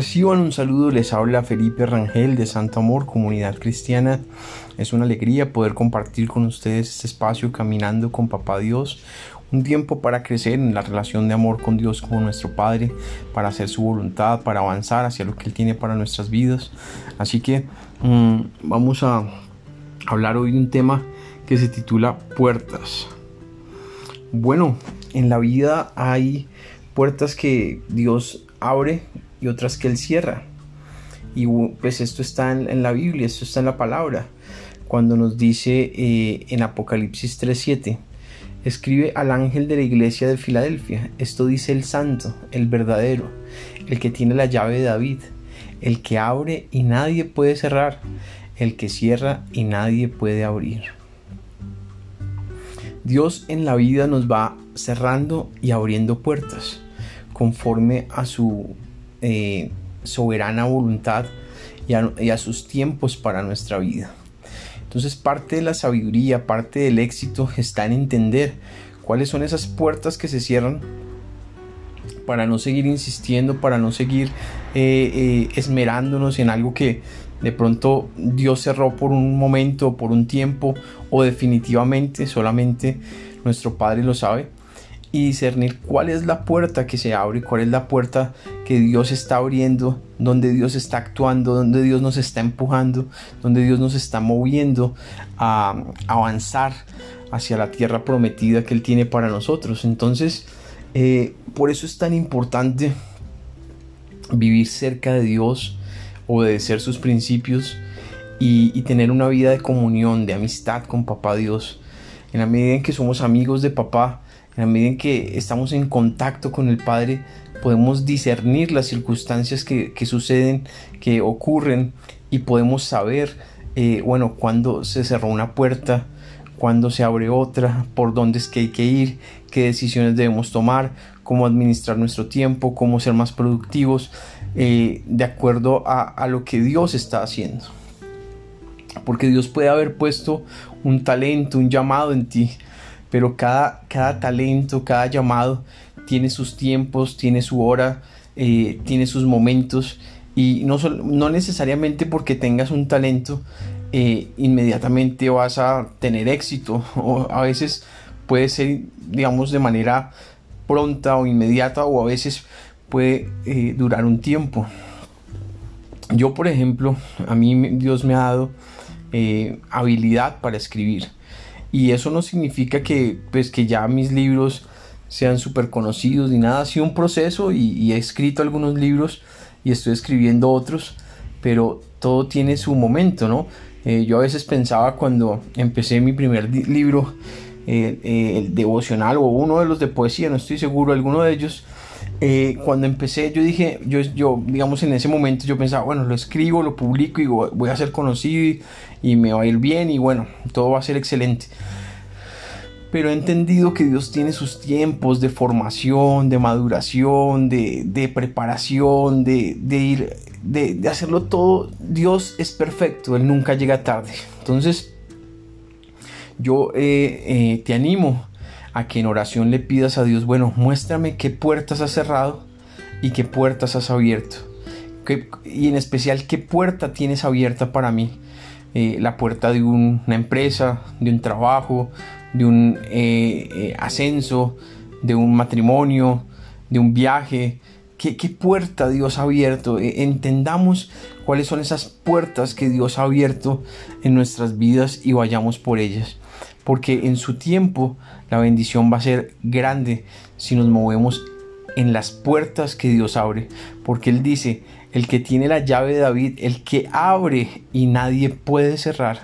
Reciban un saludo, les habla Felipe Rangel de Santo Amor, Comunidad Cristiana. Es una alegría poder compartir con ustedes este espacio caminando con Papá Dios, un tiempo para crecer en la relación de amor con Dios como nuestro Padre, para hacer su voluntad, para avanzar hacia lo que Él tiene para nuestras vidas. Así que mm, vamos a hablar hoy de un tema que se titula puertas. Bueno, en la vida hay puertas que Dios abre y otras que Él cierra. Y pues esto está en, la Biblia, esto está en la palabra. Cuando nos dice eh, en Apocalipsis 3.7, escribe al ángel de la iglesia de Filadelfia, esto dice el santo, el verdadero, el que tiene la llave de David, el que abre y nadie puede cerrar, el que cierra y nadie puede abrir. Dios en la vida nos va cerrando y abriendo puertas conforme a su eh, soberana voluntad y a, sus tiempos para nuestra vida. Entonces parte de la sabiduría, parte del éxito está en entender cuáles son esas puertas que se cierran para no seguir insistiendo, para no seguir eh, eh, esmerándonos en algo que de pronto Dios cerró por un momento, por un tiempo o definitivamente solamente nuestro Padre lo sabe y discernir cuál es la puerta que se abre, cuál es la puerta que Dios está abriendo, donde Dios está actuando, donde Dios nos está empujando, donde Dios nos está moviendo a avanzar hacia la tierra prometida que Él tiene para nosotros. Entonces, eh, por eso es tan importante vivir cerca de Dios, obedecer sus principios y, y tener una vida de comunión, de amistad con Papá Dios. En la medida en que somos amigos de Papá, en la medida en que estamos en contacto con el Padre, podemos discernir las circunstancias que, suceden, que ocurren y podemos saber, eh, bueno, cuándo se cerró una puerta, cuándo se abre otra, por dónde es que hay que ir, qué decisiones debemos tomar, cómo administrar nuestro tiempo, cómo ser más productivos, eh, de acuerdo a, a lo que Dios está haciendo. Porque Dios puede haber puesto un talento, un llamado en ti, pero cada, cada talento, cada llamado tiene sus tiempos, tiene su hora, eh, tiene sus momentos. Y no, no necesariamente porque tengas un talento eh, inmediatamente vas a tener éxito. O a veces puede ser digamos de manera pronta o inmediata o a veces puede eh, durar un tiempo. Yo por ejemplo, a mí Dios me ha dado habilidad para escribir y eso no significa que, pues, que ya mis libros sean súper conocidos ni nada. Ha sido un proceso y, he escrito algunos libros y estoy escribiendo otros, pero todo tiene su momento, ¿no? Eh, yo a veces pensaba cuando empecé mi primer libro, eh, eh, el devocional o uno de los de poesía, no estoy seguro, alguno de ellos, eh, cuando empecé yo dije, yo, yo digamos en ese momento yo pensaba, bueno, lo escribo, lo publico y voy a ser conocido y, me va a ir bien y bueno, todo va a ser excelente. Pero he entendido que Dios tiene sus tiempos de formación, de maduración, de, preparación, de, ir, de, hacerlo todo. Dios es perfecto, Él nunca llega tarde. Entonces, yo eh, eh, te animo a que en oración le pidas a Dios, bueno, muéstrame qué puertas has cerrado y qué puertas has abierto. y en especial qué puerta tienes abierta para mí. Eh, la puerta de una empresa, de un trabajo, de un eh, eh, ascenso, de un matrimonio, de un viaje. ¿Qué, ¿Qué, puerta Dios ha abierto? entendamos cuáles son esas puertas que Dios ha abierto en nuestras vidas y vayamos por ellas porque en su tiempo la bendición va a ser grande si nos movemos en las puertas que Dios abre, porque Él dice, el que tiene la llave de David, el que abre y nadie puede cerrar.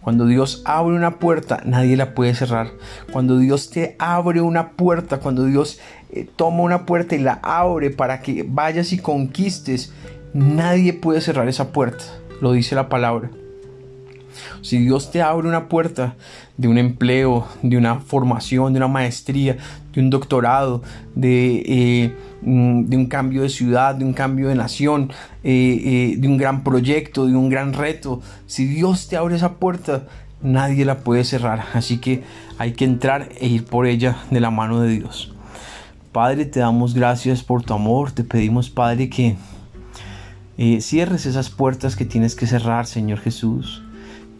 Cuando Dios abre una puerta, nadie la puede cerrar. Cuando Dios te abre una puerta, cuando Dios eh, toma una puerta y la abre para que vayas y conquistes, nadie puede cerrar esa puerta. Lo dice la palabra. Si Dios te abre una puerta de un empleo, de una formación, de una maestría, de un doctorado, de, eh, mm, de un cambio de ciudad, de un cambio de nación, eh, eh, de un gran proyecto, de un gran reto, si Dios te abre esa puerta, nadie la puede cerrar. Así que hay que entrar e ir por ella de la mano de Dios. Padre, te damos gracias por tu amor. Te pedimos, Padre, que cierres esas puertas que tienes que cerrar, Señor Jesús.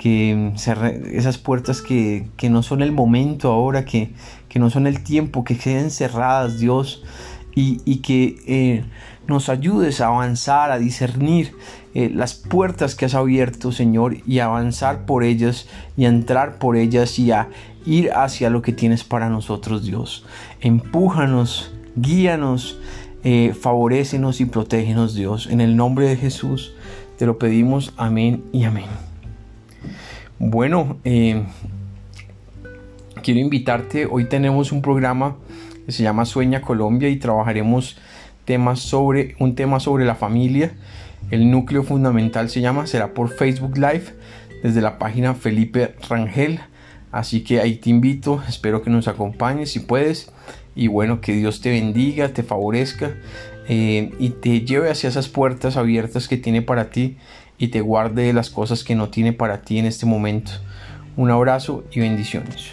Que esas puertas que, no son el momento ahora, que, que, no son el tiempo, que queden cerradas, Dios. Y, que eh, nos ayudes a avanzar, a discernir eh, las puertas que has abierto, Señor, y avanzar por ellas y entrar por ellas y a ir hacia lo que tienes para nosotros, Dios. Empújanos, guíanos, eh, y protégenos, Dios. En el nombre de Jesús te lo pedimos. Amén y amén. Bueno, eh, quiero invitarte. Hoy tenemos un programa que se llama Sueña Colombia y trabajaremos temas sobre un tema sobre la familia el núcleo fundamental se llama, será por Facebook Live desde la página Felipe Rangel. Así que ahí te invito, espero que nos acompañes si puedes. Y bueno, que Dios te bendiga, te favorezca eh, y te lleve hacia esas puertas abiertas que tiene para ti y te guarde las cosas que no tiene para ti en este momento. Un abrazo y bendiciones.